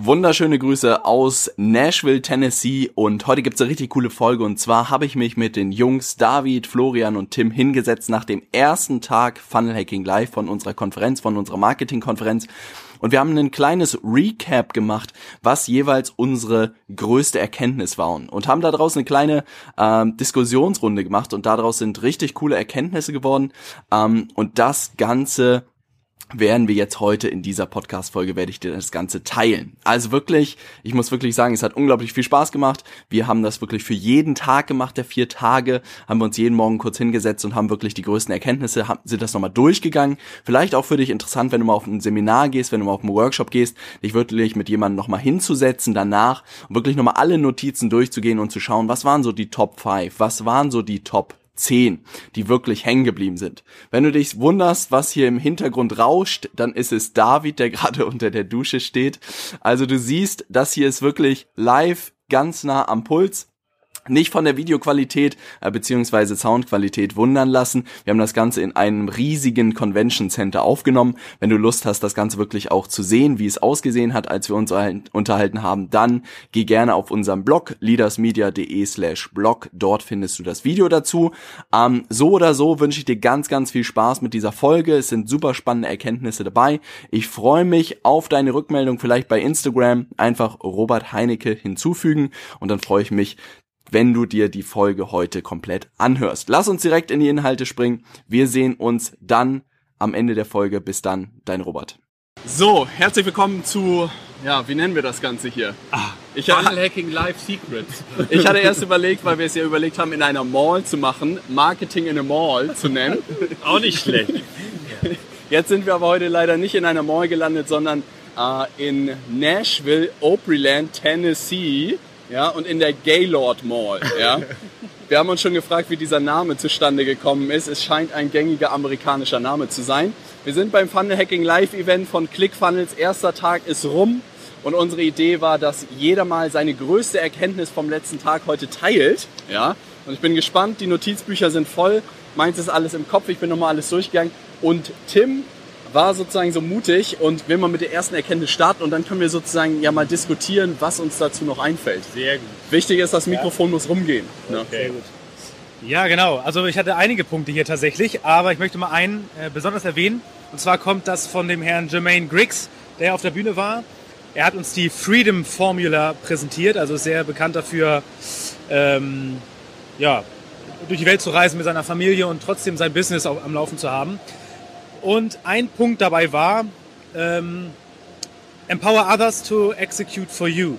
Wunderschöne Grüße aus Nashville, Tennessee. Und heute gibt's eine richtig coole Folge. Und zwar habe ich mich mit den Jungs David, Florian und Tim hingesetzt nach dem ersten Tag Funnel Hacking Live von unserer Konferenz, von unserer Marketingkonferenz. Und wir haben ein kleines Recap gemacht, was jeweils unsere größte Erkenntnis war. Und haben daraus eine kleine ähm, Diskussionsrunde gemacht. Und daraus sind richtig coole Erkenntnisse geworden. Ähm, und das Ganze werden wir jetzt heute in dieser Podcast-Folge, werde ich dir das Ganze teilen. Also wirklich, ich muss wirklich sagen, es hat unglaublich viel Spaß gemacht. Wir haben das wirklich für jeden Tag gemacht, der vier Tage, haben wir uns jeden Morgen kurz hingesetzt und haben wirklich die größten Erkenntnisse, sind das nochmal durchgegangen. Vielleicht auch für dich interessant, wenn du mal auf ein Seminar gehst, wenn du mal auf einen Workshop gehst, dich wirklich mit jemandem nochmal hinzusetzen danach und wirklich nochmal alle Notizen durchzugehen und zu schauen, was waren so die Top 5, was waren so die Top zehn, die wirklich hängen geblieben sind. Wenn du dich wunderst, was hier im Hintergrund rauscht, dann ist es David, der gerade unter der Dusche steht. Also du siehst, das hier ist wirklich live ganz nah am Puls nicht von der Videoqualität äh, beziehungsweise Soundqualität wundern lassen. Wir haben das Ganze in einem riesigen Convention Center aufgenommen. Wenn du Lust hast, das Ganze wirklich auch zu sehen, wie es ausgesehen hat, als wir uns unterhalten haben, dann geh gerne auf unserem Blog leadersmedia.de slash blog. Dort findest du das Video dazu. Ähm, so oder so wünsche ich dir ganz, ganz viel Spaß mit dieser Folge. Es sind super spannende Erkenntnisse dabei. Ich freue mich auf deine Rückmeldung vielleicht bei Instagram. Einfach Robert Heinecke hinzufügen und dann freue ich mich, wenn du dir die Folge heute komplett anhörst. Lass uns direkt in die Inhalte springen. Wir sehen uns dann am Ende der Folge. Bis dann, dein Robert. So, herzlich willkommen zu, ja, wie nennen wir das Ganze hier? Ah, ich Funnel Hacking Live Secrets. Ich hatte erst überlegt, weil wir es ja überlegt haben, in einer Mall zu machen, Marketing in a Mall zu nennen. Auch nicht schlecht. Jetzt sind wir aber heute leider nicht in einer Mall gelandet, sondern äh, in Nashville, Opryland, Tennessee ja, und in der Gaylord Mall. Ja. Wir haben uns schon gefragt, wie dieser Name zustande gekommen ist. Es scheint ein gängiger amerikanischer Name zu sein. Wir sind beim Funnel Hacking Live Event von ClickFunnels. Erster Tag ist rum und unsere Idee war, dass jeder mal seine größte Erkenntnis vom letzten Tag heute teilt. Ja. Und ich bin gespannt. Die Notizbücher sind voll. Meins ist alles im Kopf. Ich bin nochmal alles durchgegangen. Und Tim war sozusagen so mutig und will mal mit der ersten Erkenntnis starten und dann können wir sozusagen ja mal diskutieren, was uns dazu noch einfällt. Sehr gut. Wichtig ist, das Mikrofon ja. muss rumgehen. Ne? Okay. Sehr gut. Ja, genau. Also ich hatte einige Punkte hier tatsächlich, aber ich möchte mal einen äh, besonders erwähnen. Und zwar kommt das von dem Herrn Jermaine Griggs, der auf der Bühne war. Er hat uns die Freedom Formula präsentiert, also sehr bekannt dafür, ähm, ja, durch die Welt zu reisen mit seiner Familie und trotzdem sein Business am Laufen zu haben. Und ein Punkt dabei war, ähm, empower others to execute for you.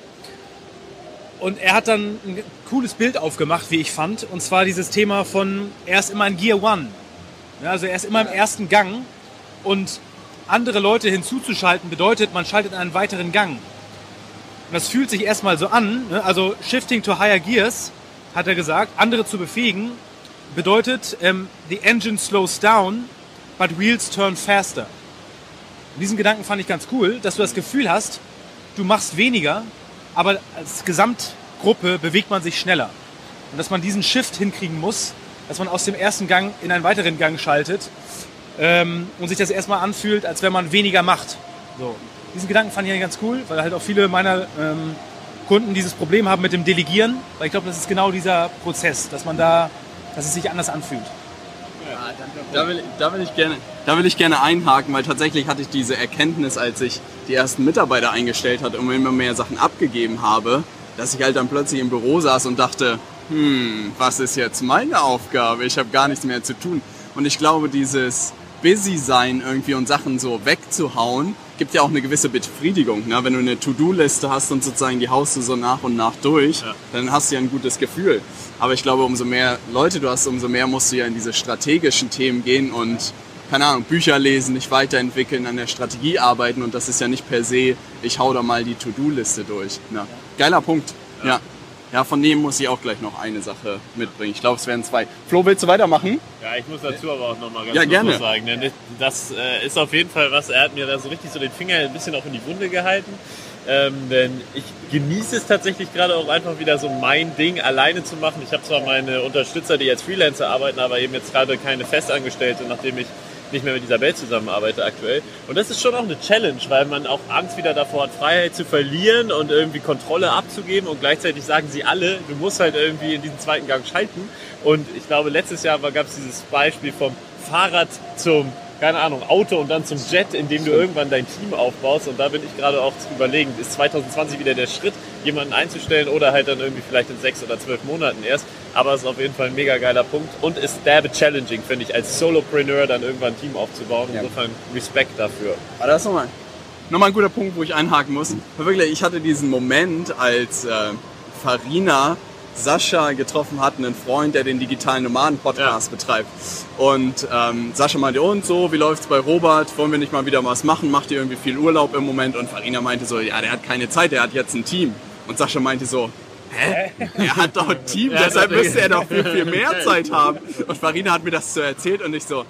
Und er hat dann ein cooles Bild aufgemacht, wie ich fand. Und zwar dieses Thema von, er ist immer in Gear One. Ja, also er ist immer im ersten Gang. Und andere Leute hinzuzuschalten bedeutet, man schaltet einen weiteren Gang. Und das fühlt sich erstmal so an. Ne? Also Shifting to Higher Gears, hat er gesagt, andere zu befähigen, bedeutet, ähm, the engine slows down but wheels turn faster. Und diesen Gedanken fand ich ganz cool, dass du das Gefühl hast, du machst weniger, aber als Gesamtgruppe bewegt man sich schneller. Und dass man diesen Shift hinkriegen muss, dass man aus dem ersten Gang in einen weiteren Gang schaltet ähm, und sich das erstmal anfühlt, als wenn man weniger macht. So. Diesen Gedanken fand ich ganz cool, weil halt auch viele meiner ähm, Kunden dieses Problem haben mit dem Delegieren, weil ich glaube, das ist genau dieser Prozess, dass man da, dass es sich anders anfühlt. Da will, da, will ich gerne, da will ich gerne einhaken, weil tatsächlich hatte ich diese Erkenntnis, als ich die ersten Mitarbeiter eingestellt hatte und immer mehr Sachen abgegeben habe, dass ich halt dann plötzlich im Büro saß und dachte, hm, was ist jetzt meine Aufgabe? Ich habe gar nichts mehr zu tun. Und ich glaube, dieses busy sein irgendwie und Sachen so wegzuhauen, gibt ja auch eine gewisse Befriedigung. Ne? Wenn du eine To-Do-Liste hast und sozusagen die haust du so nach und nach durch, ja. dann hast du ja ein gutes Gefühl. Aber ich glaube, umso mehr Leute du hast, umso mehr musst du ja in diese strategischen Themen gehen und keine Ahnung, Bücher lesen, dich weiterentwickeln, an der Strategie arbeiten und das ist ja nicht per se, ich hau da mal die To-Do-Liste durch. Ne? Geiler Punkt. Ja. ja. Ja, von dem muss ich auch gleich noch eine Sache mitbringen. Ich glaube, es werden zwei. Flo, willst du weitermachen? Ja, ich muss dazu aber auch nochmal ganz Ja, kurz gerne. sagen. Denn das äh, ist auf jeden Fall was, er hat mir da so richtig so den Finger ein bisschen auch in die Wunde gehalten. Ähm, denn ich genieße es tatsächlich gerade auch einfach wieder so mein Ding alleine zu machen. Ich habe zwar meine Unterstützer, die als Freelancer arbeiten, aber eben jetzt gerade keine Festangestellte, nachdem ich nicht mehr mit Isabel zusammenarbeite aktuell. Und das ist schon auch eine Challenge, weil man auch Angst wieder davor hat, Freiheit zu verlieren und irgendwie Kontrolle abzugeben. Und gleichzeitig sagen sie alle, du musst halt irgendwie in diesen zweiten Gang schalten. Und ich glaube, letztes Jahr gab es dieses Beispiel vom Fahrrad zum, keine Ahnung, Auto und dann zum Jet, in dem du irgendwann dein Team aufbaust. Und da bin ich gerade auch zu überlegen, ist 2020 wieder der Schritt, jemanden einzustellen oder halt dann irgendwie vielleicht in sechs oder zwölf Monaten erst. Aber es ist auf jeden Fall ein mega geiler Punkt und ist derbe challenging, finde ich, als Solopreneur dann irgendwann ein Team aufzubauen. Ja. Insofern Respekt dafür. Aber das ist nochmal, nochmal ein guter Punkt, wo ich einhaken muss. Wirklich, ich hatte diesen Moment, als äh, Farina Sascha getroffen hat, einen Freund, der den digitalen Nomaden-Podcast betreibt. Und ähm, Sascha meinte, und so, wie läuft's bei Robert? Wollen wir nicht mal wieder was machen? Macht ihr irgendwie viel Urlaub im Moment? Und Farina meinte so, ja, der hat keine Zeit, der hat jetzt ein Team. Und Sascha meinte so, Hä? Er hat doch ein Team, deshalb müsste er doch viel, viel mehr Zeit haben. Und Farina hat mir das so erzählt und ich so,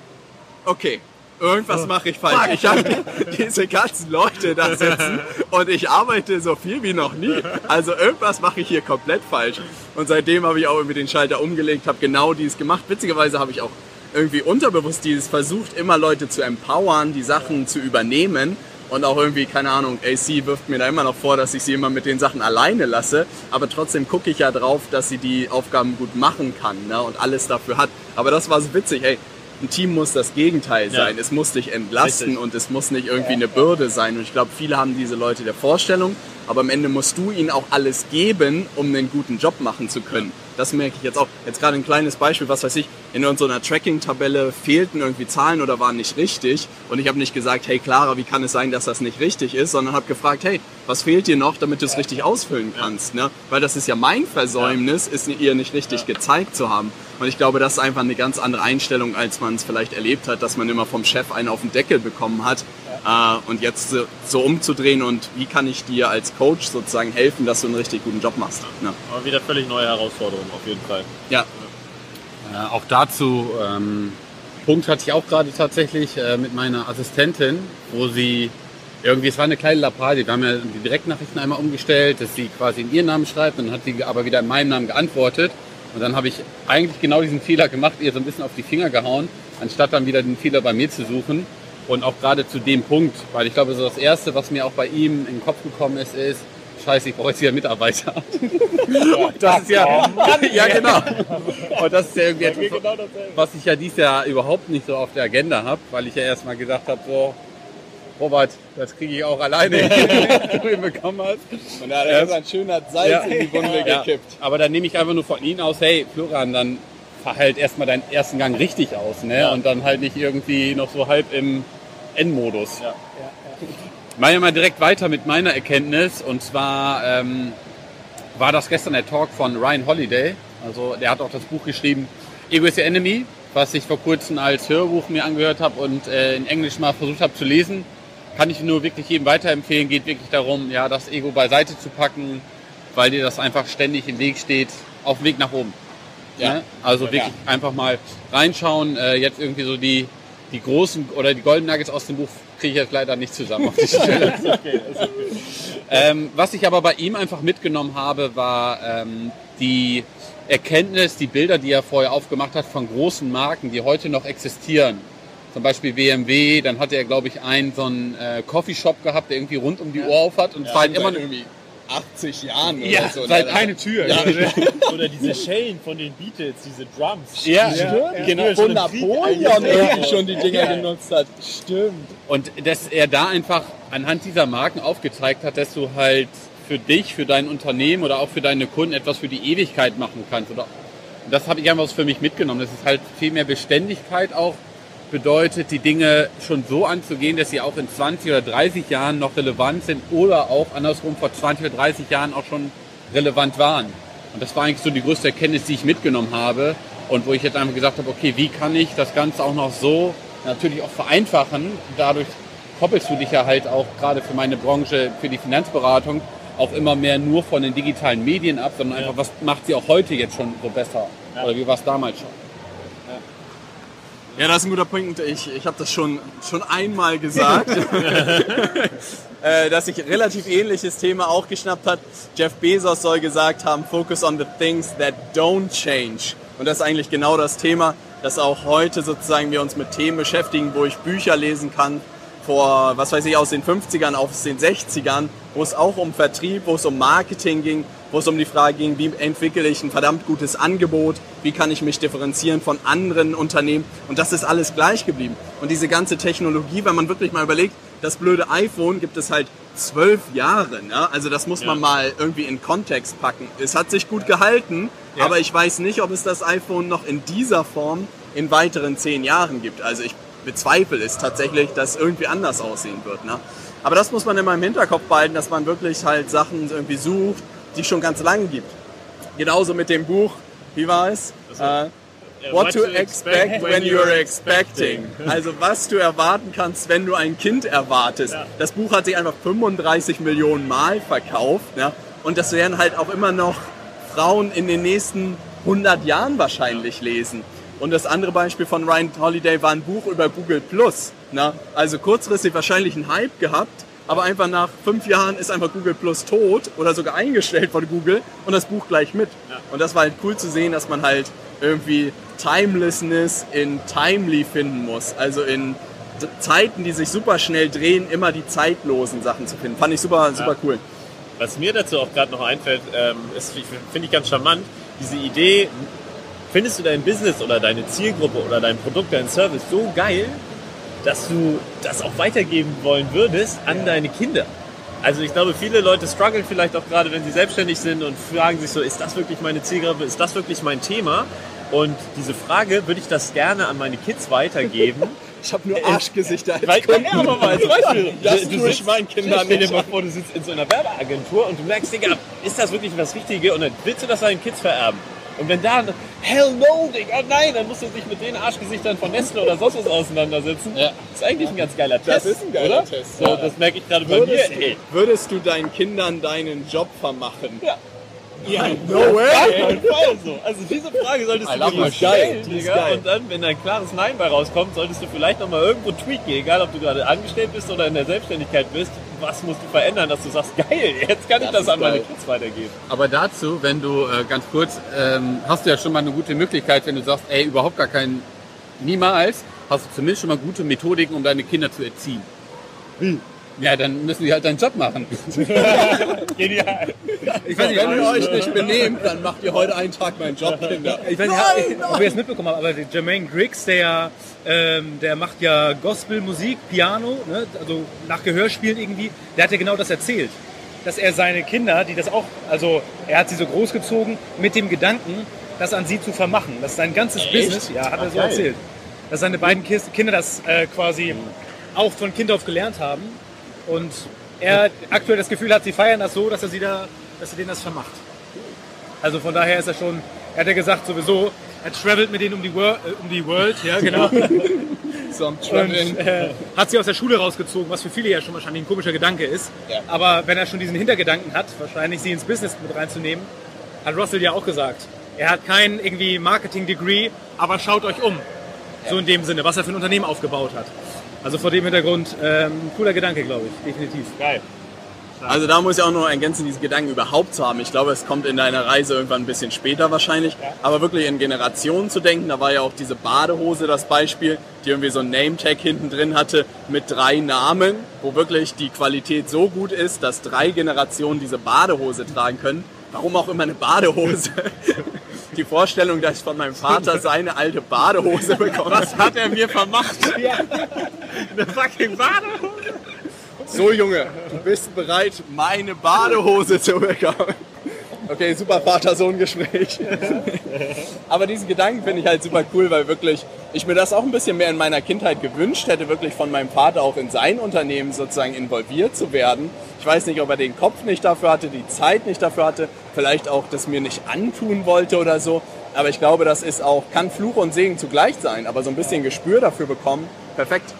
okay, irgendwas mache ich falsch. Ich habe diese ganzen Leute da sitzen und ich arbeite so viel wie noch nie. Also irgendwas mache ich hier komplett falsch. Und seitdem habe ich auch irgendwie den Schalter umgelegt, habe genau dies gemacht. Witzigerweise habe ich auch irgendwie unterbewusst dieses versucht, immer Leute zu empowern, die Sachen zu übernehmen. Und auch irgendwie, keine Ahnung, AC wirft mir da immer noch vor, dass ich sie immer mit den Sachen alleine lasse. Aber trotzdem gucke ich ja drauf, dass sie die Aufgaben gut machen kann ne? und alles dafür hat. Aber das war so witzig, ey. Ein Team muss das Gegenteil Ja. sein. Es muss dich entlasten Richtig. und es muss nicht irgendwie eine Bürde sein. Und ich glaube, viele haben diese Leute der Vorstellung, aber am Ende musst du ihnen auch alles geben, um einen guten Job machen zu können. Das merke ich jetzt auch. Jetzt gerade ein kleines Beispiel, was weiß ich, in unserer Tracking-Tabelle fehlten irgendwie Zahlen oder waren nicht richtig. Und ich habe nicht gesagt, hey Clara, wie kann es sein, dass das nicht richtig ist, sondern habe gefragt, hey, was fehlt dir noch, damit du es richtig ausfüllen kannst? Ne? Weil das ist ja mein Versäumnis, es ihr nicht richtig gezeigt zu haben. Und ich glaube, das ist einfach eine ganz andere Einstellung, als man es vielleicht erlebt hat, dass man immer vom Chef einen auf den Deckel bekommen hat. Äh, und jetzt so, so umzudrehen und wie kann ich dir als Coach sozusagen helfen, dass du einen richtig guten Job machst. Ne? Aber wieder völlig neue Herausforderungen auf jeden Fall. Ja, Äh, auch dazu, ähm, Punkt hatte ich auch gerade tatsächlich äh, mit meiner Assistentin, wo sie irgendwie, es war eine kleine Lappalie, wir haben ja die Direktnachrichten einmal umgestellt, dass sie quasi in ihren Namen schreibt, dann hat sie aber wieder in meinem Namen geantwortet und dann habe ich eigentlich genau diesen Fehler gemacht, ihr so ein bisschen auf die Finger gehauen, anstatt dann wieder den Fehler bei mir zu suchen und auch gerade zu dem Punkt, weil ich glaube, so das Erste, was mir auch bei ihm in den Kopf gekommen ist, ist, scheiße, ich brauche jetzt wieder Mitarbeiter. das ist ja, ja genau. Und das ist ja irgendwie etwas, Genau was ich ja dieses Jahr überhaupt nicht so auf der Agenda habe, weil ich ja erstmal gedacht habe, so, Robert, das kriege ich auch alleine hinbekommen hast. und da hat er jetzt ein schöner Salz Ja. in die Wunde Ja. gekippt. Aber dann nehme ich einfach nur von Ihnen aus, hey, Florian, dann fahr halt erstmal deinen ersten Gang richtig aus, ne? Ja. Und dann halt nicht irgendwie noch so halb im Endmodus. Ja. Machen wir mal direkt weiter mit meiner Erkenntnis. Und zwar ähm, war das gestern der Talk von Ryan Holiday. Also der hat auch das Buch geschrieben, Ego is your Enemy, was ich vor kurzem als Hörbuch mir angehört habe und äh, in Englisch mal versucht habe zu lesen. Kann ich nur wirklich jedem weiterempfehlen. Geht wirklich darum, ja, das Ego beiseite zu packen, weil dir das einfach ständig im Weg steht, auf dem Weg nach oben. Ja. Ne? Also wirklich einfach mal reinschauen. Äh, jetzt irgendwie so die, die großen oder die Golden Nuggets aus dem Buch kriege ich jetzt leider nicht zusammen auf die Stelle. ähm, was ich aber bei ihm einfach mitgenommen habe, war ähm, die Erkenntnis, die Bilder, die er vorher aufgemacht hat von großen Marken, die heute noch existieren. Zum Beispiel BMW, dann hatte er, glaube ich, einen so einen äh, Coffeeshop gehabt, der irgendwie rund um die Uhr auf hat und zwar halt immer irgendwie 80 Jahren Ja, oder so. seit ne? keine Tür. Ja. Oder diese Shane von den Beatles, diese Drums. Ja, Die- ja, die genau. Wo Napoleon irgendwie schon die Dinger Ja. genutzt hat. Stimmt. Und dass er da einfach anhand dieser Marken aufgezeigt hat, dass du halt für dich, für dein Unternehmen oder auch für deine Kunden etwas für die Ewigkeit machen kannst. Oder und das habe ich einfach für mich mitgenommen. Das ist halt viel mehr Beständigkeit auch bedeutet, die Dinge schon so anzugehen, dass sie auch in 20 oder 30 Jahren noch relevant sind oder auch andersrum vor 20 oder 30 Jahren auch schon relevant waren. Und das war eigentlich so die größte Erkenntnis, die ich mitgenommen habe und wo ich jetzt einfach gesagt habe, okay, wie kann ich das Ganze auch noch so natürlich auch vereinfachen? Dadurch koppelst du dich ja halt auch gerade für meine Branche, für die Finanzberatung, auch immer mehr nur von den digitalen Medien ab, sondern einfach, was macht sie auch heute jetzt schon so besser? Oder wie war es damals schon? Ja, das ist ein guter Punkt. Ich, ich habe das schon, schon einmal gesagt, äh, dass sich relativ ähnliches Thema auch geschnappt hat. Jeff Bezos soll gesagt haben, focus on the things that don't change. Und das ist eigentlich genau das Thema, dass auch heute sozusagen wir uns mit Themen beschäftigen, wo ich Bücher lesen kann, vor, was weiß ich, aus den 50ern aus den 60ern, wo es auch um Vertrieb, wo es um Marketing ging, wo es um die Frage ging, wie entwickle ich ein verdammt gutes Angebot, wie kann ich mich differenzieren von anderen Unternehmen und das ist alles gleich geblieben. Und diese ganze Technologie, wenn man wirklich mal überlegt, das blöde iPhone gibt es halt zwölf Jahre, ne? also das muss Ja. man mal irgendwie in Kontext packen. Es hat sich gut gehalten, Ja. aber ich weiß nicht, ob es das iPhone noch in dieser Form in weiteren zehn Jahren gibt. Also ich bezweifle es tatsächlich, dass irgendwie anders aussehen wird. Ne? Aber das muss man immer im Hinterkopf behalten, dass man wirklich halt Sachen irgendwie sucht, die es schon ganz lange gibt. Genauso mit dem Buch, wie war es? Äh, What to expect when you're expecting. Also was du erwarten kannst, wenn du ein Kind erwartest. Das Buch hat sich einfach 35 Millionen Mal verkauft. Ja? Und das werden halt auch immer noch Frauen in den nächsten 100 Jahren wahrscheinlich lesen. Und das andere Beispiel von Ryan Holiday war ein Buch über Google Plus. Ne? Also kurzfristig wahrscheinlich einen Hype gehabt, aber einfach nach fünf Jahren ist einfach Google Plus tot oder sogar eingestellt von Google und das Buch gleich mit. Und das war halt cool zu sehen, dass man halt irgendwie Timelessness in Timely finden muss. Also in Zeiten, die sich super schnell drehen, immer die zeitlosen Sachen zu finden. Fand ich super, super cool. Was mir dazu auch gerade noch einfällt, ähm, ist, finde ich ganz charmant, diese Idee, findest du dein Business oder deine Zielgruppe oder dein Produkt, dein Service so geil, dass du das auch weitergeben wollen würdest an deine Kinder. Also ich glaube, viele Leute strugglen vielleicht auch gerade, wenn sie selbstständig sind und fragen sich so, ist das wirklich meine Zielgruppe, ist das wirklich mein Thema? Und diese Frage, würde ich das gerne an meine Kids weitergeben? Ich habe nur Arschgesichter als Weil, ja, aber mal als Beispiel. Das du, ich meinen Kindern Stell dir nicht mal vor, du sitzt in so einer Werbeagentur und du merkst, Digga, ist das wirklich das Richtige? Und dann willst du das deinen Kids vererben. Und wenn da, hell no, Digga, nein, dann musst du dich mit den Arschgesichtern von Nestle oder sonst was auseinandersetzen. Ja. Das ist eigentlich ein ganz geiler Test. Das ist ein geiler oder? Test, So, ja. das merke ich gerade bei mir. Würdest, Ey, würdest du deinen Kindern deinen Job vermachen? Ja. Ja, no way! so. Also diese Frage solltest I du dir stellen, Digga. geil. Und dann, wenn ein klares Nein bei rauskommt, solltest du vielleicht nochmal irgendwo tweaken, egal ob du gerade angestellt bist oder in der Selbstständigkeit bist. Was musst du verändern, dass du sagst, geil, jetzt kann ich Das das ist an meine. Kids weitergeben. Aber dazu, wenn du äh, ganz kurz, ähm, hast du ja schon mal eine gute Möglichkeit, wenn du sagst, ey, überhaupt gar keinen, niemals, hast du zumindest schon mal gute Methodiken, um deine Kinder zu erziehen. Ja, dann müssen die halt deinen Job machen. Genial. Ich weiß nicht, Wenn ihr euch nicht benehmt, dann macht ihr heute einen Tag meinen Job, Kinder. Ich weiß nicht, ob ihr es mitbekommen habt, aber der Jermaine Griggs, der, ähm, der macht ja Gospelmusik, Piano, ne? also nach Gehörspielen irgendwie, der hat ja genau das erzählt. Dass er seine Kinder, die das auch, also er hat sie so großgezogen, mit dem Gedanken, das an sie zu vermachen. Das ist sein ganzes Business, ja, hat er Ach, so geil. erzählt. Dass seine beiden Kinder das äh, quasi auch von Kind auf gelernt haben und er aktuell das Gefühl hat, sie feiern das so, dass er sie da, dass er denen das vermacht. Also von daher ist er schon, er hat ja gesagt sowieso, er travelt mit denen um die, Wor äh, um die World, ja genau. So am Und Traveln. äh, hat sie aus der Schule rausgezogen, was für viele ja schon wahrscheinlich ein komischer Gedanke ist. Ja. Aber wenn er schon diesen Hintergedanken hat, wahrscheinlich sie ins Business mit reinzunehmen, hat Russell ja auch gesagt. Er hat kein irgendwie Marketing-Degree, aber schaut euch um. So in dem Sinne, was er für ein Unternehmen aufgebaut hat. Also vor dem Hintergrund, ähm, cooler Gedanke, glaube ich, definitiv. Geil. Also da muss ich auch noch ergänzen, diesen Gedanken überhaupt zu haben. Ich glaube, es kommt in deiner Reise irgendwann ein bisschen später wahrscheinlich. Aber wirklich in Generationen zu denken, da war ja auch diese Badehose das Beispiel, die irgendwie so ein Name-Tag hinten drin hatte mit drei Namen, wo wirklich die Qualität so gut ist, dass drei Generationen diese Badehose tragen können. Warum auch immer eine Badehose? Die Vorstellung, dass ich von meinem Vater seine alte Badehose bekomme. Was hat er mir vermacht? Eine fucking Badehose. So Junge, du bist bereit, meine Badehose zu bekommen. Okay, super Vater-Sohn-Gespräch. Aber diesen Gedanken finde ich halt super cool, weil wirklich ich mir das auch ein bisschen mehr in meiner Kindheit gewünscht hätte, wirklich von meinem Vater auch in sein Unternehmen sozusagen involviert zu werden. Ich weiß nicht, ob er den Kopf nicht dafür hatte, die Zeit nicht dafür hatte, vielleicht auch das mir nicht antun wollte oder so. Aber ich glaube, das ist auch, kann Fluch und Segen zugleich sein, aber so ein bisschen Gespür dafür bekommen, perfekt.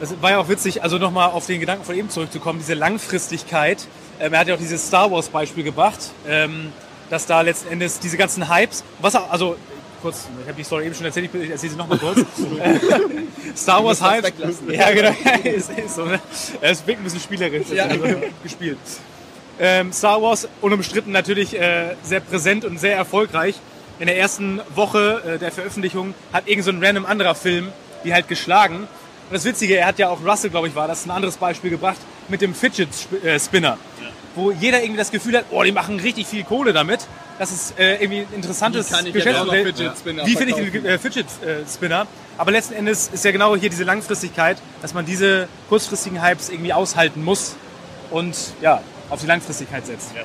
Das war ja auch witzig, also nochmal auf den Gedanken von eben zurückzukommen, diese Langfristigkeit. Ähm, er hat ja auch dieses Star Wars Beispiel gebracht, ähm, dass da letzten Endes diese ganzen Hypes, was auch, also kurz, ich habe die Story eben schon erzählt, ich erzähle sie nochmal kurz. Star Wars Hypes. Ja, genau, ist, ist so, ne? Es wirkt ein bisschen spielerisch, ja. also gespielt. Ähm, Star Wars unumstritten natürlich äh, sehr präsent und sehr erfolgreich. In der ersten Woche äh, der Veröffentlichung hat irgend so ein random anderer Film die halt geschlagen. Und das Witzige, er hat ja auch Russell, glaube ich, war das ein anderes Beispiel gebracht mit dem Fidget äh, Spinner, ja. wo jeder irgendwie das Gefühl hat, oh, die machen richtig viel Kohle damit. Das ist äh, irgendwie ein interessantes Geschäftsmodell. Wie finde ich den äh, Fidget äh, Spinner? Aber letzten Endes ist ja genau hier diese Langfristigkeit, dass man diese kurzfristigen Hypes irgendwie aushalten muss und ja, auf die Langfristigkeit setzt. Ja.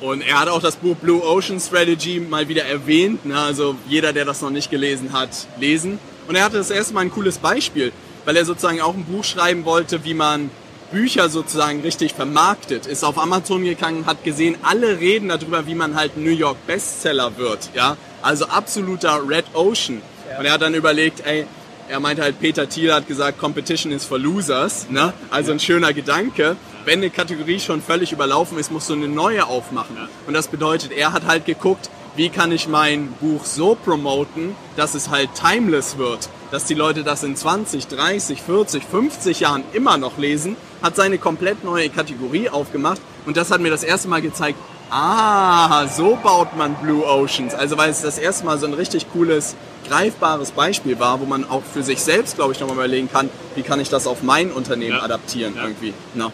Und er hat auch das Buch Blue Ocean Strategy mal wieder erwähnt. Ne? Also jeder, der das noch nicht gelesen hat, lesen. Und er hatte das erste Mal ein cooles Beispiel, weil er sozusagen auch ein Buch schreiben wollte, wie man Bücher sozusagen richtig vermarktet. Ist auf Amazon gegangen, hat gesehen, alle reden darüber, wie man halt New York Bestseller wird. Ja, also absoluter Red Ocean. Ja. Und er hat dann überlegt, ey, er meinte halt, Peter Thiel hat gesagt, Competition is for losers. Ne? Also ein schöner Gedanke. Wenn eine Kategorie schon völlig überlaufen ist, musst du eine neue aufmachen. Und das bedeutet, er hat halt geguckt, wie kann ich mein Buch so promoten, dass es halt timeless wird, dass die Leute das in 20, 30, 40, 50 Jahren immer noch lesen, hat seine komplett neue Kategorie aufgemacht und das hat mir das erste Mal gezeigt, ah, so baut man Blue Oceans. Also weil es das erste Mal so ein richtig cooles, greifbares Beispiel war, wo man auch für sich selbst, glaube ich, nochmal überlegen kann, wie kann ich das auf mein Unternehmen ja. adaptieren ja. irgendwie. No.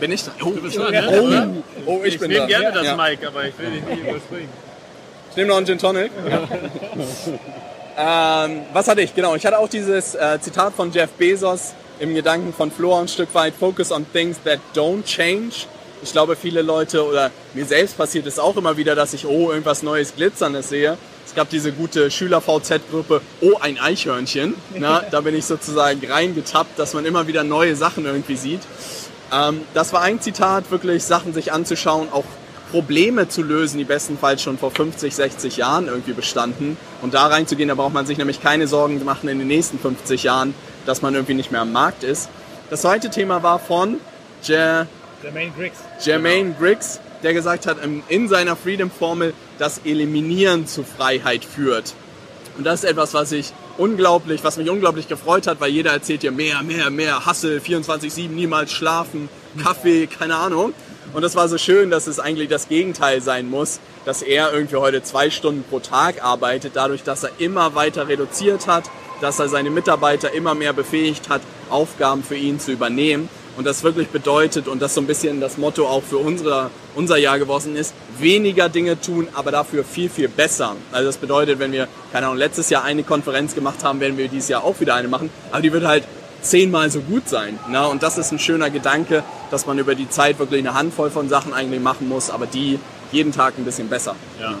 Bin ich da? Oh, du bist dran, ne? oh, oh ich, ich bin da. Ich nehme gerne das ja. Mic, aber ich will dich nie überspringen. Ich nehme noch einen Gin Tonic. ähm, was hatte ich? Genau, ich hatte auch dieses äh, Zitat von Jeff Bezos im Gedanken von Flora ein Stück weit. Focus on things that don't change. Ich glaube, viele Leute oder mir selbst passiert es auch immer wieder, dass ich, oh, irgendwas Neues, Glitzerndes sehe. Es gab diese gute Schüler-VZ-Gruppe, oh, ein Eichhörnchen. Na, da bin ich sozusagen reingetappt, dass man immer wieder neue Sachen irgendwie sieht. Ähm, das war ein Zitat, wirklich Sachen sich anzuschauen, auch Probleme zu lösen, die bestenfalls schon vor 50, 60 Jahren irgendwie bestanden. Und da reinzugehen, da braucht man sich nämlich keine Sorgen machen in den nächsten 50 Jahren, dass man irgendwie nicht mehr am Markt ist. Das zweite Thema war von Jer Jermaine Griggs. Jermaine genau. Griggs, der gesagt hat, in seiner Freedom-Formel, dass Eliminieren zu Freiheit führt. Und das ist etwas, was ich unglaublich, was mich unglaublich gefreut hat, weil jeder erzählt dir mehr, mehr, mehr, Hassel, 24-7, niemals schlafen, Kaffee, keine Ahnung. Und das war so schön, dass es eigentlich das Gegenteil sein muss, dass er irgendwie heute zwei Stunden pro Tag arbeitet, dadurch, dass er immer weiter reduziert hat, dass er seine Mitarbeiter immer mehr befähigt hat, Aufgaben für ihn zu übernehmen. Und das wirklich bedeutet, und das so ein bisschen das Motto auch für unsere, unser Jahr geworden ist, weniger Dinge tun, aber dafür viel, viel besser. Also das bedeutet, wenn wir, keine Ahnung, letztes Jahr eine Konferenz gemacht haben, werden wir dieses Jahr auch wieder eine machen, aber die wird halt zehnmal so gut sein. Ne? Und das ist ein schöner Gedanke, dass man über die Zeit wirklich eine Handvoll von Sachen eigentlich machen muss, aber die jeden Tag ein bisschen besser. Ja.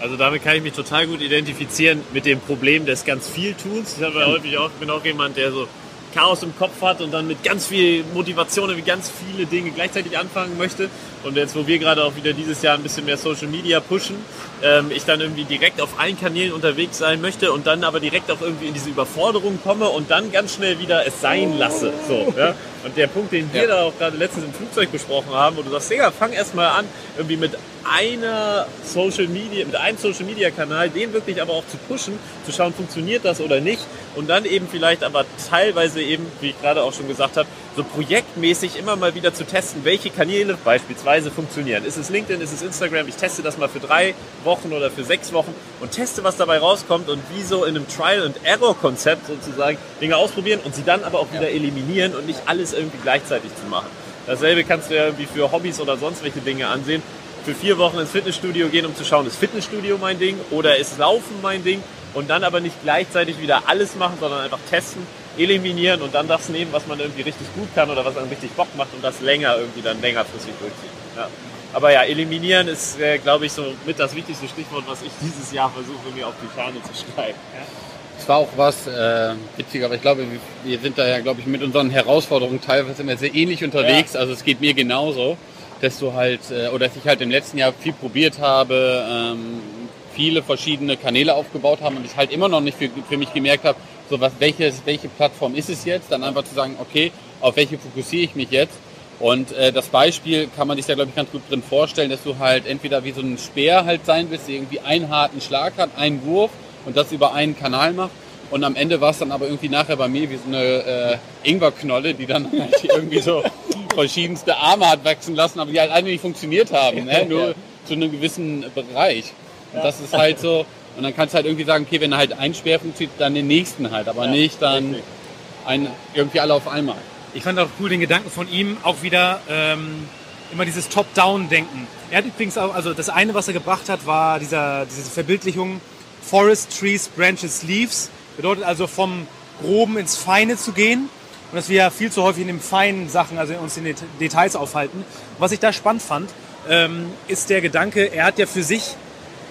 Also damit kann ich mich total gut identifizieren mit dem Problem des ganz viel Tuns. Ich habe ja häufig auch, bin auch jemand, der so Chaos im Kopf hat und dann mit ganz viel Motivation wie ganz viele Dinge gleichzeitig anfangen möchte. Und jetzt, wo wir gerade auch wieder dieses Jahr ein bisschen mehr Social Media pushen, ähm, ich dann irgendwie direkt auf allen Kanälen unterwegs sein möchte und dann aber direkt auch irgendwie in diese Überforderung komme und dann ganz schnell wieder es sein lasse. So, ja? Und der Punkt, den wir ja. da auch gerade letztens im Flugzeug besprochen haben, wo du sagst, Digga, fang erstmal an, irgendwie mit einer Social Media, mit einem Social Media Kanal, den wirklich aber auch zu pushen, zu schauen, funktioniert das oder nicht und dann eben vielleicht aber teilweise eben, wie ich gerade auch schon gesagt habe, so projektmäßig immer mal wieder zu testen, welche Kanäle beispielsweise funktionieren. Ist es LinkedIn, ist es Instagram? Ich teste das mal für drei Wochen oder für sechs Wochen und teste, was dabei rauskommt und wie so in einem Trial-and-Error-Konzept sozusagen Dinge ausprobieren und sie dann aber auch wieder eliminieren und nicht alles irgendwie gleichzeitig zu machen. Dasselbe kannst du ja irgendwie für Hobbys oder sonst welche Dinge ansehen. Für vier Wochen ins Fitnessstudio gehen, um zu schauen, ist Fitnessstudio mein Ding oder ist Laufen mein Ding und dann aber nicht gleichzeitig wieder alles machen, sondern einfach testen, eliminieren und dann das nehmen, was man irgendwie richtig gut kann oder was einem richtig Bock macht und das länger irgendwie dann längerfristig durchziehen. Ja. Aber ja, eliminieren ist, äh, glaube ich, so mit das wichtigste Stichwort, was ich dieses Jahr versuche, mir auf die Fahne zu schreiben. Ja. Es war auch was äh, witzig, aber ich glaube, wir sind da ja, glaube ich, mit unseren Herausforderungen teilweise immer sehr ähnlich unterwegs. Ja. Also es geht mir genauso, dass du halt, äh, oder dass ich halt im letzten Jahr viel probiert habe, ähm, viele verschiedene Kanäle aufgebaut haben und ich halt immer noch nicht für, für mich gemerkt habe, so was, welche, welche Plattform ist es jetzt, dann einfach zu sagen, okay, auf welche fokussiere ich mich jetzt. Und äh, das Beispiel kann man sich da, glaube ich, ganz gut drin vorstellen, dass du halt entweder wie so ein Speer halt sein willst, der irgendwie einen harten Schlag hat, einen Wurf und das über einen Kanal macht. Und am Ende war es dann aber irgendwie nachher bei mir wie so eine äh, Ingwerknolle, die dann halt irgendwie so verschiedenste Arme hat wachsen lassen, aber die halt alle nicht funktioniert haben, ne? nur zu einem gewissen Bereich. Und das ist halt so, und dann kannst du halt irgendwie sagen, okay, wenn halt ein Speer funktioniert, dann den nächsten halt, aber Ja, nicht dann ein, irgendwie alle auf einmal. Ich fand auch cool den Gedanken von ihm, auch wieder ähm, immer dieses Top-Down-Denken. Er hat übrigens auch, also das eine, was er gebracht hat, war dieser, diese Verbildlichung Forest, Trees, Branches, Leaves. Bedeutet also vom Groben ins Feine zu gehen. Und dass wir ja viel zu häufig in den feinen Sachen, also uns in den Details aufhalten. Was ich da spannend fand, ähm, ist der Gedanke, er hat ja für sich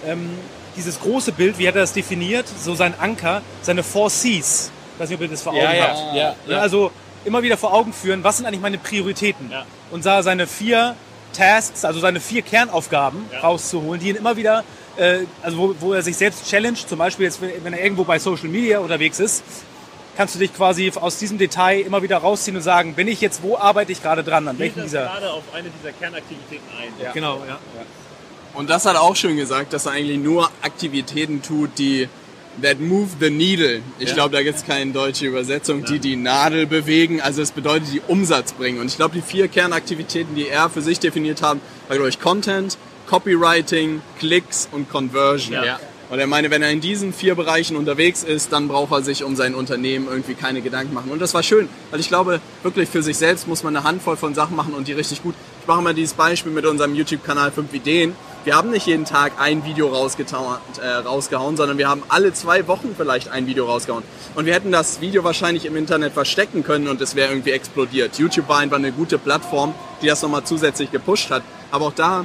ähm, dieses große Bild, wie hat er das definiert, so sein Anker, seine Four Cs. Ich weiß nicht, ob ihr das vor Augen habt. ja, Ne, Also immer wieder vor Augen führen, was sind eigentlich meine Prioritäten? Ja. Und da seine vier Tasks, also seine vier Kernaufgaben Ja. rauszuholen, die ihn immer wieder, äh, also wo, wo er sich selbst challenged, zum Beispiel jetzt, wenn er irgendwo bei Social Media unterwegs ist, kannst du dich quasi aus diesem Detail immer wieder rausziehen und sagen, bin ich jetzt, wo arbeite ich gerade dran, an welchen dieser... gerade auf eine dieser Kernaktivitäten ein. Genau, ja. Und das hat auch schon gesagt, dass er eigentlich nur Aktivitäten tut, die that move the needle. Ich glaube, da gibt es keine deutsche Übersetzung, die die Nadel bewegen. Also es bedeutet, die Umsatz bringen. Und ich glaube, die vier Kernaktivitäten, die er für sich definiert hat, war, glaube ich, Content, Copywriting, Klicks und Conversion. Ja. Und er meine, wenn er in diesen vier Bereichen unterwegs ist, dann braucht er sich um sein Unternehmen irgendwie keine Gedanken machen. Und das war schön, weil ich glaube, wirklich für sich selbst muss man eine Handvoll von Sachen machen und die richtig gut. Ich mache mal dieses Beispiel mit unserem YouTube-Kanal 5 Ideen. Wir haben nicht jeden Tag ein Video rausgehauen, äh, rausgehauen, sondern wir haben alle zwei Wochen vielleicht ein Video rausgehauen. Und wir hätten das Video wahrscheinlich im Internet verstecken können und es wäre irgendwie explodiert. YouTube war einfach eine gute Plattform, die das nochmal zusätzlich gepusht hat. Aber auch da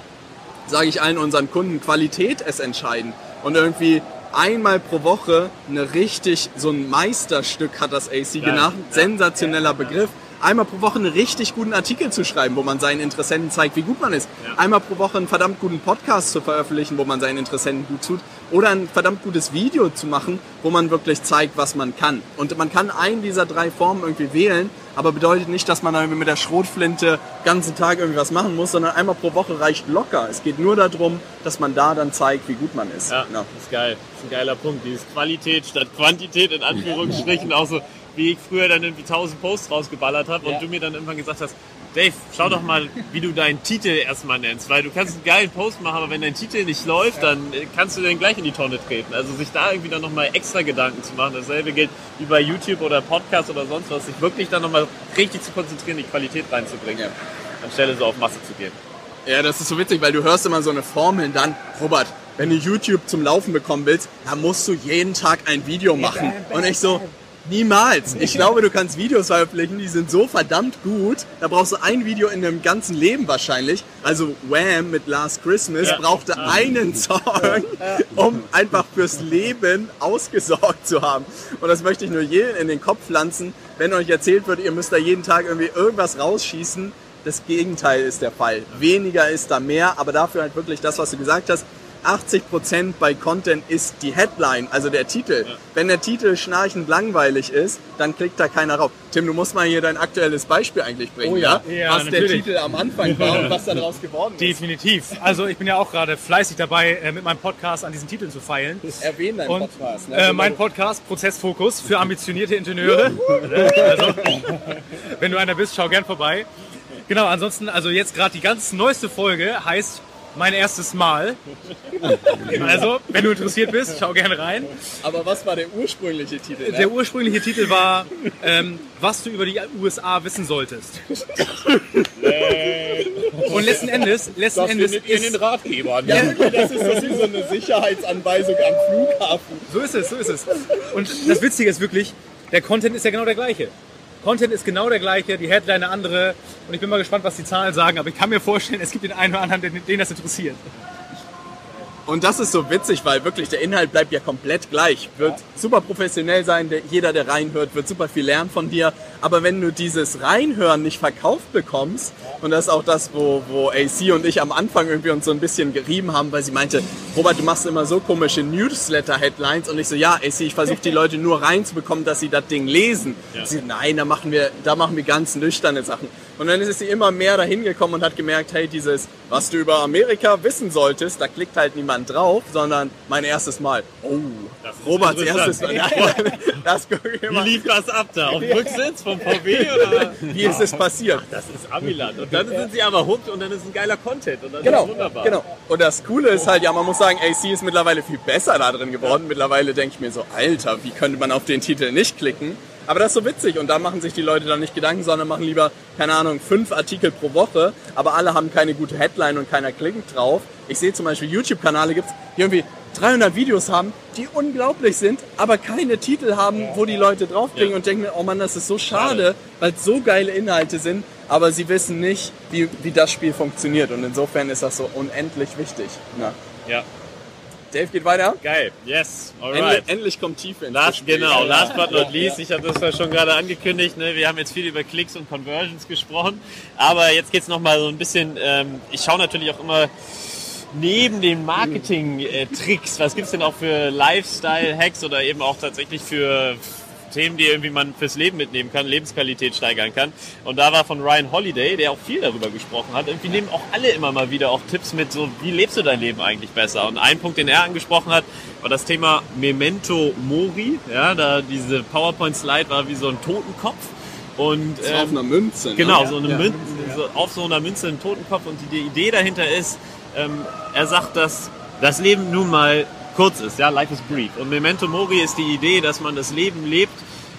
sage ich allen unseren Kunden, Qualität ist entscheidend. Und irgendwie einmal pro Woche eine richtig, so ein Meisterstück hat das AC genannt, sensationeller Begriff. Einmal pro Woche einen richtig guten Artikel zu schreiben, wo man seinen Interessenten zeigt, wie gut man ist. Einmal pro Woche einen verdammt guten Podcast zu veröffentlichen, wo man seinen Interessenten gut tut. Oder ein verdammt gutes Video zu machen, wo man wirklich zeigt, was man kann. Und man kann einen dieser drei Formen irgendwie wählen, aber bedeutet nicht, dass man irgendwie mit der Schrotflinte den ganzen Tag irgendwie was machen muss, sondern einmal pro Woche reicht locker. Es geht nur darum, dass man da dann zeigt, wie gut man ist. Ja, Genau. das ist geil. Das ist ein geiler Punkt. Dieses Qualität statt Quantität in Anführungsstrichen. auch so, wie ich früher dann irgendwie 1000 Posts rausgeballert habe und Ja. du mir dann irgendwann gesagt hast, Dave, schau doch mal, wie du deinen Titel erstmal nennst, weil du kannst einen geilen Post machen, aber wenn dein Titel nicht läuft, dann äh, kannst du den gleich in die Tonne treten. Also sich da irgendwie dann nochmal extra Gedanken zu machen. Dasselbe gilt wie bei YouTube oder Podcast oder sonst was, sich wirklich dann nochmal richtig zu konzentrieren, die Qualität reinzubringen, Ja. anstelle so auf Masse zu gehen. Ja, das ist so witzig, weil du hörst immer so eine Formel und dann, Robert, wenn du YouTube zum Laufen bekommen willst, dann musst du jeden Tag ein Video machen. Und ich so, niemals. Ich glaube, du kannst Videos veröffentlichen, die sind so verdammt gut. Da brauchst du ein Video in deinem ganzen Leben wahrscheinlich. Also Wham mit Last Christmas Ja. brauchte einen Song, um einfach fürs Leben ausgesorgt zu haben. Und das möchte ich nur jedem in den Kopf pflanzen. Wenn euch erzählt wird, ihr müsst da jeden Tag irgendwie irgendwas rausschießen, das Gegenteil ist der Fall. Weniger ist da mehr, aber dafür halt wirklich das, was du gesagt hast. 80% bei Content ist die Headline, also der Titel. Wenn der Titel schnarchend langweilig ist, dann klickt da keiner rauf. Tim, du musst mal hier dein aktuelles Beispiel eigentlich bringen, Oh ja. ja? Ja, was der natürlich. Titel am Anfang war und was daraus geworden ist. Definitiv. Also ich bin ja auch gerade fleißig dabei, äh, mit meinem Podcast an diesen Titeln zu feilen. Erwähnen deinen Und Podcast. Ne? äh, mein Podcast, Prozessfokus für ambitionierte Ingenieure. also, wenn du einer bist, schau gern vorbei. Genau, ansonsten, also jetzt gerade die ganz neueste Folge heißt mein erstes Mal. Also, wenn du interessiert bist, schau gerne rein. Aber was war der ursprüngliche Titel? Ne? Der ursprüngliche Titel war, ähm, was du über die USA wissen solltest. Und letzten Endes, letzten Endes ist, Ratgebern. ja, das ist das wie so eine Sicherheitsanweisung am Flughafen. So ist es, so ist es. Und das Witzige ist wirklich, der Content ist ja genau der gleiche. Content ist genau der gleiche, die Headline eine andere. Und ich bin mal gespannt, was die Zahlen sagen. Aber ich kann mir vorstellen, es gibt den einen oder anderen, den, den das interessiert. Und das ist so witzig, weil wirklich der Inhalt bleibt ja komplett gleich. Wird super professionell sein, der, jeder, der reinhört, wird super viel lernen von dir. Aber wenn du dieses Reinhören nicht verkauft bekommst, und das ist auch das, wo, wo AC und ich am Anfang irgendwie uns so ein bisschen gerieben haben, weil sie meinte, Robert, du machst immer so komische Newsletter-Headlines. Und ich so, ja, AC, ich versuche die Leute nur reinzubekommen, dass sie das Ding lesen. Ja. Sie, nein, da machen wir, da machen wir ganz nüchterne Sachen. Und dann ist sie immer mehr dahin gekommen und hat gemerkt, hey, dieses, was du über Amerika wissen solltest, da klickt halt niemand drauf, sondern mein erstes Mal. Oh, Roberts erstes Mal. Das Wie lief das ab da? Auf dem Rücksitz vom VW oder? Wie ist es passiert? Das ist Amiland. Und dann sind sie aber hooked und dann ist ein geiler Content und dann Genau, ist wunderbar. genau. Und das Coole ist halt, ja, man muss sagen, AC ist mittlerweile viel besser da drin geworden. Mittlerweile denke ich mir so, Alter, wie könnte man auf den Titel nicht klicken? Aber das ist so witzig und da machen sich die Leute dann nicht Gedanken, sondern machen lieber, keine Ahnung, fünf Artikel pro Woche, aber alle haben keine gute Headline und keiner klickt drauf. Ich sehe zum Beispiel YouTube-Kanale gibt's, die irgendwie 300 Videos haben, die unglaublich sind, aber keine Titel haben, wo die Leute draufklicken Ja. und denken oh Mann, das ist so schade, weil es so geile Inhalte sind, aber sie wissen nicht, wie, wie das Spiel funktioniert und insofern ist das so unendlich wichtig. Na. Ja, Dave geht weiter. geil. Yes, Endlich, alright. endlich kommt Tiefe ins Last, Spiel. genau, last but not least, ich habe das ja schon gerade angekündigt, ne? wir haben jetzt viel über Klicks und Conversions gesprochen, aber jetzt geht's noch mal so ein bisschen, ähm, ich schaue natürlich auch immer neben den Marketing-Tricks, was gibt's denn auch für Lifestyle-Hacks oder eben auch tatsächlich für Themen, die irgendwie man fürs Leben mitnehmen kann, Lebensqualität steigern kann. Und da war von Ryan Holiday, der auch viel darüber gesprochen hat. Irgendwie nehmen auch alle immer mal wieder auch Tipps mit, so wie lebst du dein Leben eigentlich besser? Und ein Punkt, den er angesprochen hat, war das Thema Memento Mori. Ja, da diese PowerPoint-Slide war wie so ein Totenkopf. Und Das ist auf ähm, einer Münze. Ne? Genau, so eine Ja. Münze, so auf so einer Münze ein Totenkopf und die, die Idee dahinter ist, ähm, er sagt, dass das Leben nun mal kurz ist, ja, life is brief. Und Memento Mori ist die Idee, dass man das Leben lebt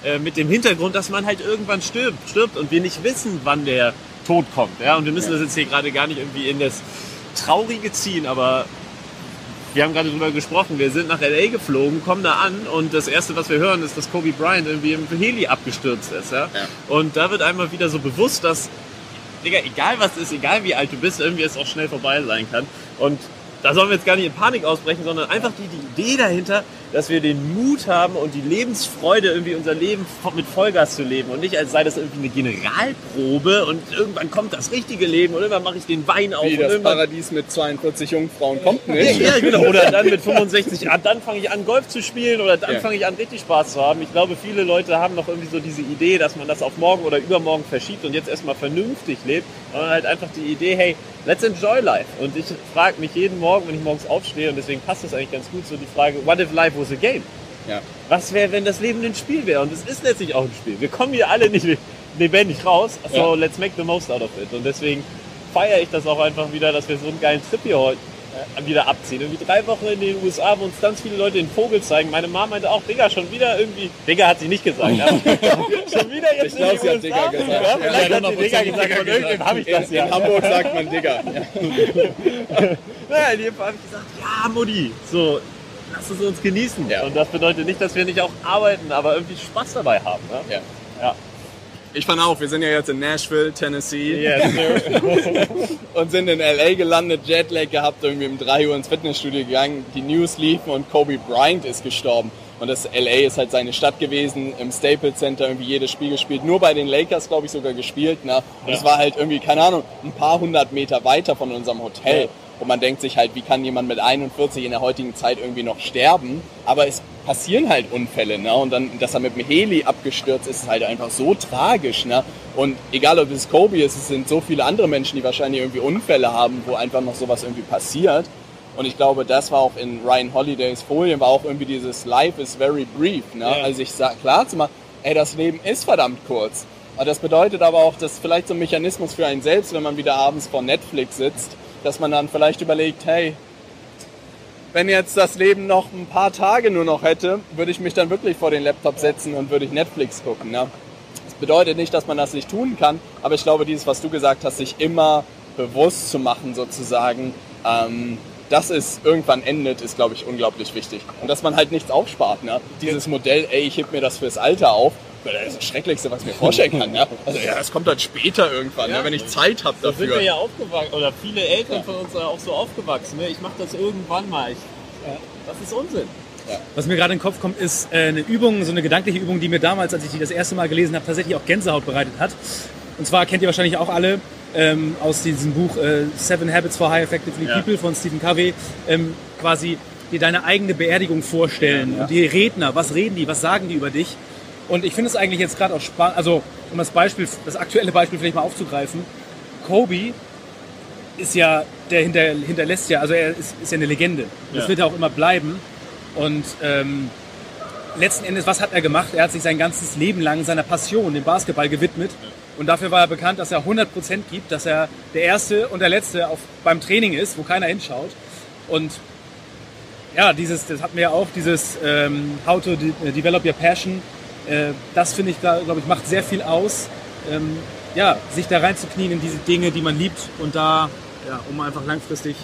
äh, mit dem Hintergrund, dass man halt irgendwann stirbt, stirbt und wir nicht wissen, wann der Tod kommt, ja. Und wir müssen das jetzt hier gerade gar nicht irgendwie in das Traurige ziehen, aber wir haben gerade drüber gesprochen, wir sind nach L.A. geflogen, kommen da an und das Erste, was wir hören, ist, dass Kobe Bryant irgendwie im Heli abgestürzt ist. Ja? Und da wird einmal wieder so bewusst, dass, Digga, egal was ist, egal wie alt du bist, irgendwie es auch schnell vorbei sein kann. Und da sollen wir jetzt gar nicht in Panik ausbrechen, sondern einfach die, die Idee dahinter, dass wir den Mut haben und die Lebensfreude, irgendwie unser Leben mit Vollgas zu leben und nicht als sei das irgendwie eine Generalprobe und irgendwann kommt das richtige Leben und irgendwann mache ich den Wein auf Wie und das Paradies mit 42 Jungfrauen kommt ja, nicht. ja, genau. Oder dann mit 65, ah, dann fange ich an Golf zu spielen oder dann Ja. fange ich an richtig Spaß zu haben. Ich glaube, viele Leute haben noch irgendwie so diese Idee, dass man das auf morgen oder übermorgen verschiebt und jetzt erstmal vernünftig lebt. Sondern halt einfach die Idee, hey, let's enjoy life. Und ich frage mich jeden Morgen, wenn ich morgens aufstehe und deswegen passt das eigentlich ganz gut, so die Frage, what if life was a game? Ja. Was wäre, wenn das Leben ein Spiel wäre? Und es ist letztlich auch ein Spiel. Wir kommen hier alle nicht lebendig raus, so Ja. let's make the most out of it. Und deswegen feiere ich das auch einfach wieder, dass wir so einen geilen Trip hier heute äh, wieder abziehen. Irgendwie drei Wochen in den USA, wo uns ganz viele Leute den Vogel zeigen. Meine Mama meinte auch, Digga, schon wieder irgendwie. Digga hat sie nicht gesagt. aber schon wieder jetzt Ich glaub, in sie den hat Digga USA. gesagt. Ja, vielleicht ja, hat sie Digga gesagt, von irgendwem habe ich das In ja. Hamburg sagt man Digga. Ja. Ja, in jedem Fall habe ich gesagt, ja, Mutti, so, lass es uns genießen. Ja. Und das bedeutet nicht, dass wir nicht auch arbeiten, aber irgendwie Spaß dabei haben. Ne? Ja. Ja. Ich fand auch, wir sind ja jetzt in Nashville, Tennessee Yes, sir. und sind in LA gelandet, Jetlag gehabt, irgendwie um 3 Uhr ins Fitnessstudio gegangen, die News liefen und Kobe Bryant ist gestorben. Und das LA ist halt seine Stadt gewesen, im Staples Center irgendwie jedes Spiel gespielt, nur bei den Lakers, glaube ich, sogar gespielt. Ne? Und es Ja. war halt irgendwie, keine Ahnung, ein paar hundert Meter weiter von unserem Hotel. Ja. Und man denkt sich halt, wie kann jemand mit 41 in der heutigen Zeit irgendwie noch sterben? Aber es passieren halt Unfälle, ne? Und dann, dass er mit dem Heli abgestürzt ist, ist halt einfach so tragisch, ne? Und egal ob es Kobe ist, es sind so viele andere Menschen, die wahrscheinlich irgendwie Unfälle haben, wo einfach noch sowas irgendwie passiert. Und ich glaube, das war auch in Ryan Holidays Folien, war auch irgendwie dieses Life is very brief, ne? Ja. Also ich sag klar zu machen, ey, das Leben ist verdammt kurz. Aber das bedeutet aber auch, dass vielleicht so ein Mechanismus für einen selbst, wenn man wieder abends vor Netflix sitzt, dass man dann vielleicht überlegt, hey, wenn jetzt das Leben noch ein paar Tage nur noch hätte, würde ich mich dann wirklich vor den Laptop setzen und würde ich Netflix gucken. Ne? Das bedeutet nicht, dass man das nicht tun kann, aber ich glaube, dieses, was du gesagt hast, sich immer bewusst zu machen sozusagen, ähm, dass es irgendwann endet, ist, glaube ich, unglaublich wichtig. Und dass man halt nichts aufspart. Ne? Dieses Modell, ey, ich heb mir das fürs Alter auf das ist das Schrecklichste, was ich mir vorstellen kann. Ja? Also ja, das kommt dann später irgendwann, Ja. ne, wenn ich Zeit habe So sind wir dafür. ja aufgewachsen, oder viele Eltern von uns sind auch so aufgewachsen. Ne? Ich mache das irgendwann mal. Ich, Das ist Unsinn. Was mir gerade in den Kopf kommt, ist äh, eine Übung, so eine gedankliche Übung, die mir damals, als ich die das erste Mal gelesen habe, tatsächlich auch Gänsehaut bereitet hat. Und zwar kennt ihr wahrscheinlich auch alle ähm, aus diesem Buch äh, Seven Habits for High Effectively Ja. People von Stephen Covey ähm, quasi dir deine eigene Beerdigung vorstellen. Und die Redner, was reden die, was sagen die über dich? Und ich finde es eigentlich jetzt gerade auch spannend, also um das Beispiel, das aktuelle Beispiel vielleicht mal aufzugreifen. Kobe ist ja, der hinter, hinterlässt ja, also er ist, ist ja eine Legende. Das Ja. wird er auch immer bleiben. Und ähm, letzten Endes, was hat er gemacht? Er hat sich sein ganzes Leben lang seiner Passion, dem Basketball, gewidmet. Und dafür war er bekannt, dass er 100% gibt, dass er der Erste und der Letzte auf, beim Training ist, wo keiner hinschaut. Und ja, dieses, das hatten wir ja auch, dieses ähm, How to de Develop Your Passion. Äh, das finde ich, glaube ich, macht sehr viel aus. Ähm, ja, sich da reinzuknien in diese Dinge, die man liebt und da, ja, um einfach langfristig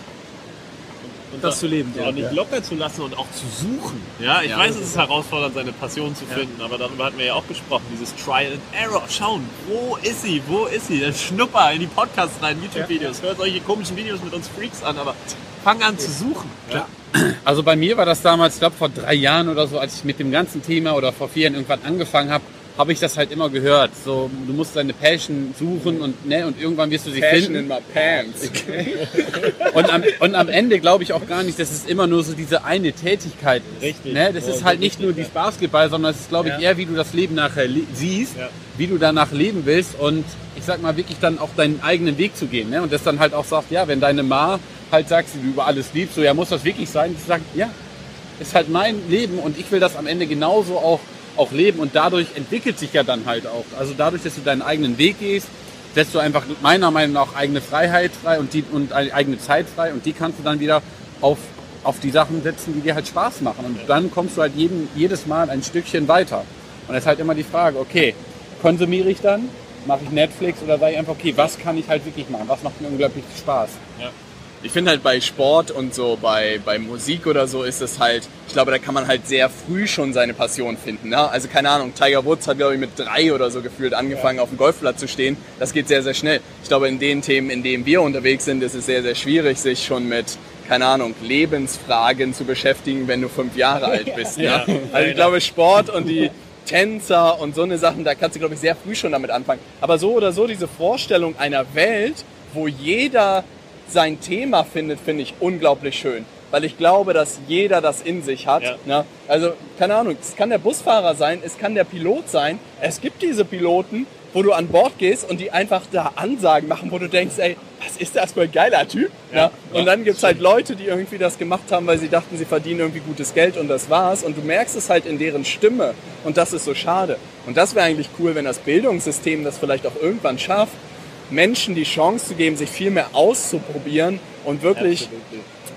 Und das zu leben. auch nicht locker zu lassen und auch zu suchen. Ja, ich weiß, es ist herausfordernd, seine Passion zu finden, aber darüber hatten wir ja auch gesprochen. Dieses Trial and Error. Schauen, wo ist sie? Wo ist sie? Dann schnupper in die Podcasts rein, YouTube-Videos. Hört solche komischen Videos mit uns Freaks an, aber fang an zu suchen. Ja. Also bei mir war das damals, ich glaube vor drei Jahren oder so, als ich mit dem ganzen Thema oder vor vier Jahren irgendwann angefangen habe, habe ich das halt immer gehört. So, du musst deine Passion suchen und ne, und irgendwann wirst du sie Passion finden. in my pants. Und am, und am Ende glaube ich auch gar nicht, dass es immer nur so diese eine Tätigkeit ist. Richtig. Ne? Das Ja, ist so halt nicht nur dieses Basketball, sondern es ist, glaube ich, Ja. eher, wie du das Leben nachher siehst, Ja. wie du danach leben willst und ich sag mal wirklich dann auch deinen eigenen Weg zu gehen. Ne? Und das dann halt auch sagt, ja, wenn deine Ma halt sagt, sie du über alles liebst, so ja, muss das wirklich sein? Sie sagt, ja, ist halt mein Leben und ich will das am Ende genauso auch, auch leben und dadurch entwickelt sich ja dann halt auch. Also dadurch, dass du deinen eigenen Weg gehst, setzt du einfach meiner Meinung nach eigene Freiheit frei und, die, und eine eigene Zeit frei und die kannst du dann wieder auf, auf die Sachen setzen, die dir halt Spaß machen. Und dann kommst du halt jeden, jedes Mal ein Stückchen weiter. Und es ist halt immer die Frage, okay, konsumiere ich dann? Mache ich Netflix oder sage ich einfach, okay, was kann ich halt wirklich machen? Was macht mir unglaublich Spaß? Ich finde halt bei Sport und so, bei, bei Musik oder so ist es halt, ich glaube, da kann man halt sehr früh schon seine Passion finden. Ne? Also keine Ahnung, Tiger Woods hat, glaube ich, mit drei oder so gefühlt angefangen, auf dem Golfplatz zu stehen. Das geht sehr, sehr schnell. Ich glaube, in den Themen, in denen wir unterwegs sind, ist es sehr, sehr schwierig, sich schon mit, keine Ahnung, Lebensfragen zu beschäftigen, wenn du fünf Jahre alt bist. Ja. Ne? Also ich glaube, Sport und die Tänzer und so eine Sachen, da kannst du, glaube ich, sehr früh schon damit anfangen. Aber so oder so, diese Vorstellung einer Welt, wo jeder sein Thema findet, finde ich unglaublich schön. Weil ich glaube, dass jeder das in sich hat. Ja. Ne? Also, keine Ahnung, es kann der Busfahrer sein, es kann der Pilot sein. Es gibt diese Piloten, wo du an Bord gehst und die einfach da Ansagen machen, wo du denkst, ey, was ist das für ein geiler Typ? Ja. Und dann gibt's halt Leute, die irgendwie das gemacht haben, weil sie dachten, sie verdienen irgendwie gutes Geld und das war's. Und du merkst es halt in deren Stimme. Und das ist so schade. Und das wäre eigentlich cool, wenn das Bildungssystem das vielleicht auch irgendwann schafft, Menschen die Chance zu geben, sich viel mehr auszuprobieren und wirklich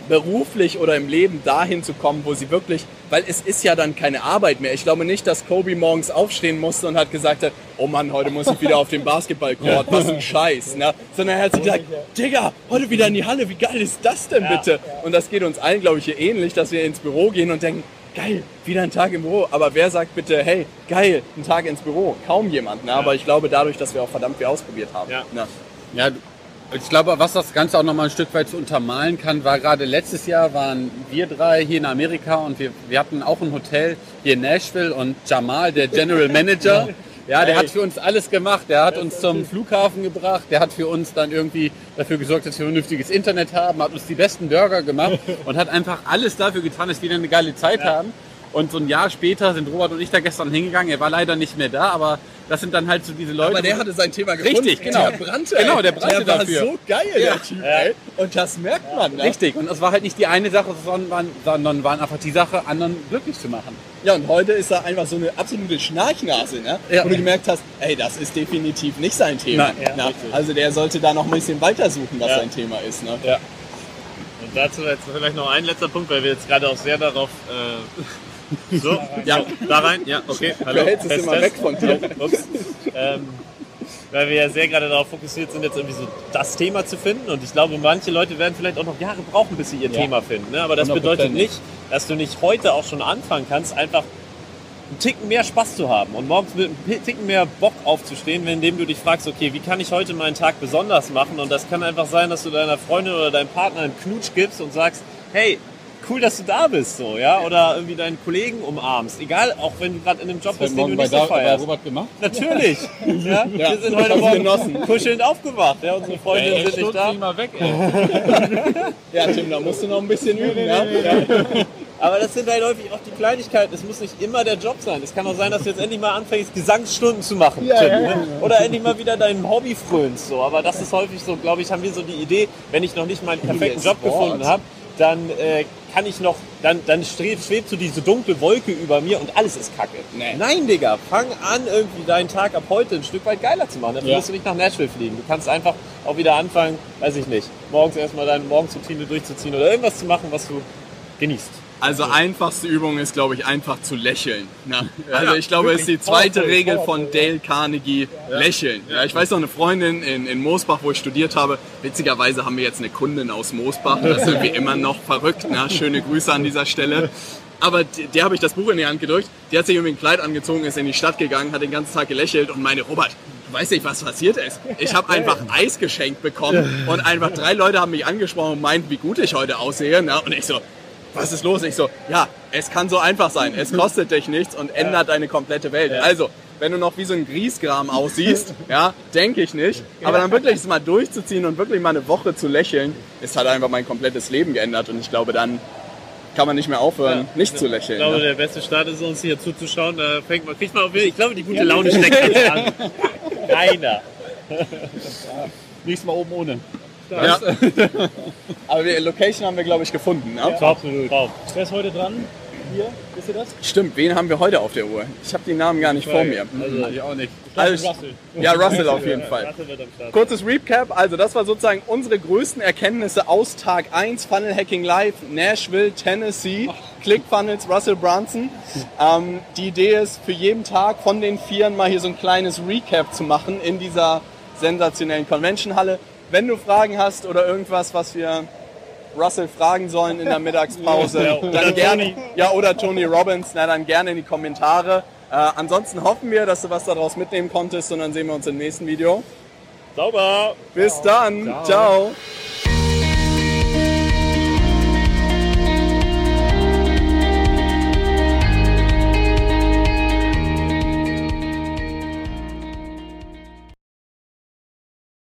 beruflich oder im Leben dahin zu kommen, wo sie wirklich, weil es ist ja dann keine Arbeit mehr. Ich glaube nicht, dass Kobe morgens aufstehen musste und hat gesagt hat, oh Mann, heute muss ich wieder auf den Basketballcourt, was ein Scheiß, ne? Sondern er hat sich gesagt, Digga, heute wieder in die Halle, wie geil ist das denn bitte? Und das geht uns allen, glaube ich, hier ähnlich, dass wir ins Büro gehen und denken, geil, wieder ein Tag im Büro. Aber wer sagt bitte, hey, geil, ein Tag ins Büro? Kaum jemand, ne? Aber ich glaube dadurch, dass wir auch verdammt viel ausprobiert haben. Ja. Ne? Ja, ich glaube, was das Ganze auch nochmal ein Stück weit zu untermalen kann, war gerade letztes Jahr waren wir drei hier in Amerika und wir, wir hatten auch ein Hotel hier in Nashville und Jamal, der General Manager, ja, der hat für uns alles gemacht. Der hat uns zum Flughafen gebracht, der hat für uns dann irgendwie dafür gesorgt, dass wir vernünftiges Internet haben, hat uns die besten Burger gemacht und hat einfach alles dafür getan, dass wir dann eine geile Zeit haben. Und so ein Jahr später sind Robert und ich da gestern hingegangen. Er war leider nicht mehr da, aber das sind dann halt so diese Leute. Aber der hatte sein Thema gefunden. Richtig, genau. Der brannte. Genau, der brannte der war dafür. so geil, der Typ, ey. Und das merkt man, ne? Richtig, und es war halt nicht die eine Sache, sondern, sondern waren einfach die Sache, anderen glücklich zu machen. Ja, und heute ist er einfach so eine absolute Schnarchnase, ne? Ja. Wo du gemerkt hast, ey, das ist definitiv nicht sein Thema. Nein, ja, also der sollte da noch ein bisschen weitersuchen, was Ja. sein Thema ist, ne? Ja. Und dazu jetzt vielleicht noch ein letzter Punkt, weil wir jetzt gerade auch sehr darauf. Äh, so, ja, da rein, ja, okay. Hallo. Du hältst es immer Test. weg von dir. Ups. Ähm, weil wir ja sehr gerade darauf fokussiert sind, jetzt irgendwie so das Thema zu finden. Und ich glaube, manche Leute werden vielleicht auch noch Jahre brauchen, bis sie ihr Ja. Thema finden. Ne? Aber das 100%. bedeutet nicht, dass du nicht heute auch schon anfangen kannst, einfach einen Ticken mehr Spaß zu haben und morgens mit einem Ticken mehr Bock aufzustehen, indem du dich fragst, okay, wie kann ich heute meinen Tag besonders machen? Und das kann einfach sein, dass du deiner Freundin oder deinem Partner einen Knutsch gibst und sagst, hey, cool, dass du da bist, so, ja, oder irgendwie deinen Kollegen umarmst. Egal, auch wenn du gerade in einem Job bist, den du nicht so feierst. Robert gemacht. Natürlich. Ja, wir sind heute Morgen kuschelnd aufgewacht. Ja, unsere Freundinnen sind nicht da. mal weg, ey. Ja, Tim, da musst du noch ein bisschen üben. Ja? Aber das sind halt häufig auch die Kleinigkeiten. Es muss nicht immer der Job sein. Es kann auch sein, dass du jetzt endlich mal anfängst, Gesangsstunden zu machen. Tim, ne? Oder endlich mal wieder deinem Hobby frönst. So. Aber das ist häufig so, glaube ich, haben wir so die Idee, wenn ich noch nicht meinen perfekten Job gefunden habe, dann äh, kann ich noch, dann, dann schwebt, schwebt so diese dunkle Wolke über mir und alles ist kacke. Nee. Nein, Digga, fang an, irgendwie deinen Tag ab heute ein Stück weit geiler zu machen. Dafür Ja. musst du nicht nach Nashville fliegen. Du kannst einfach auch wieder anfangen, weiß ich nicht, morgens erstmal deine Morgensroutine durchzuziehen oder irgendwas zu machen, was du genießt. Also einfachste Übung ist, glaube ich, einfach zu lächeln. Ne? Also ich glaube, es ist die zweite Regel von Dale Carnegie, lächeln. Ja, ich weiß noch, eine Freundin in, in Moosbach, wo ich studiert habe, witzigerweise haben wir jetzt eine Kundin aus Moosbach, das sind wir immer noch verrückt. Ne? Schöne Grüße an dieser Stelle. Aber die- der habe ich das Buch in die Hand gedrückt, die hat sich irgendwie ein Kleid angezogen, ist in die Stadt gegangen, hat den ganzen Tag gelächelt und meine, Robert, du weißt nicht, was passiert ist. Ich habe einfach Eis geschenkt bekommen und einfach drei Leute haben mich angesprochen und meinten, wie gut ich heute aussehe. Und ich so, was ist los? Ich so, ja, es kann so einfach sein. Es kostet dich nichts und ändert deine komplette Welt. Also, wenn du noch wie so ein Griesgram aussiehst, ja, denke ich nicht. Aber dann wirklich es mal durchzuziehen und wirklich mal eine Woche zu lächeln, ist halt einfach mein komplettes Leben geändert. Und ich glaube, dann kann man nicht mehr aufhören, nicht zu Ich lächeln. glaube, ne? der beste Start ist uns hier zuzuschauen. Da fängt man, kriegt man wieder, ich glaube, die gute Laune steckt jetzt an. Keiner. Nächstes Mal oben ohne. Ja. Aber die Location haben wir, glaube ich, gefunden. Ne? Absolut. Top. Wer ist heute dran? Hier, wisst ihr das? Stimmt, wen haben wir heute auf der Uhr? Ich habe die Namen gar nicht vor mir. Also, Ich auch nicht. Also, Russell. ja, Russell auf jeden Fall. Kurzes Recap, also das war sozusagen unsere größten Erkenntnisse aus Tag 1, Funnel Hacking Live, Nashville, Tennessee, ClickFunnels, Russell Brunson. Ähm, die Idee ist, für jeden Tag von den Vieren mal hier so ein kleines Recap zu machen in dieser sensationellen Convention-Halle. Wenn du Fragen hast oder irgendwas, was wir Russell fragen sollen in der Mittagspause, Ja, oder dann gerne, Tony. ja, oder Tony Robbins, na dann gerne in die Kommentare. Äh, ansonsten hoffen wir, dass du was daraus mitnehmen konntest und dann sehen wir uns im nächsten Video. Sauber. Bis dann. Ciao.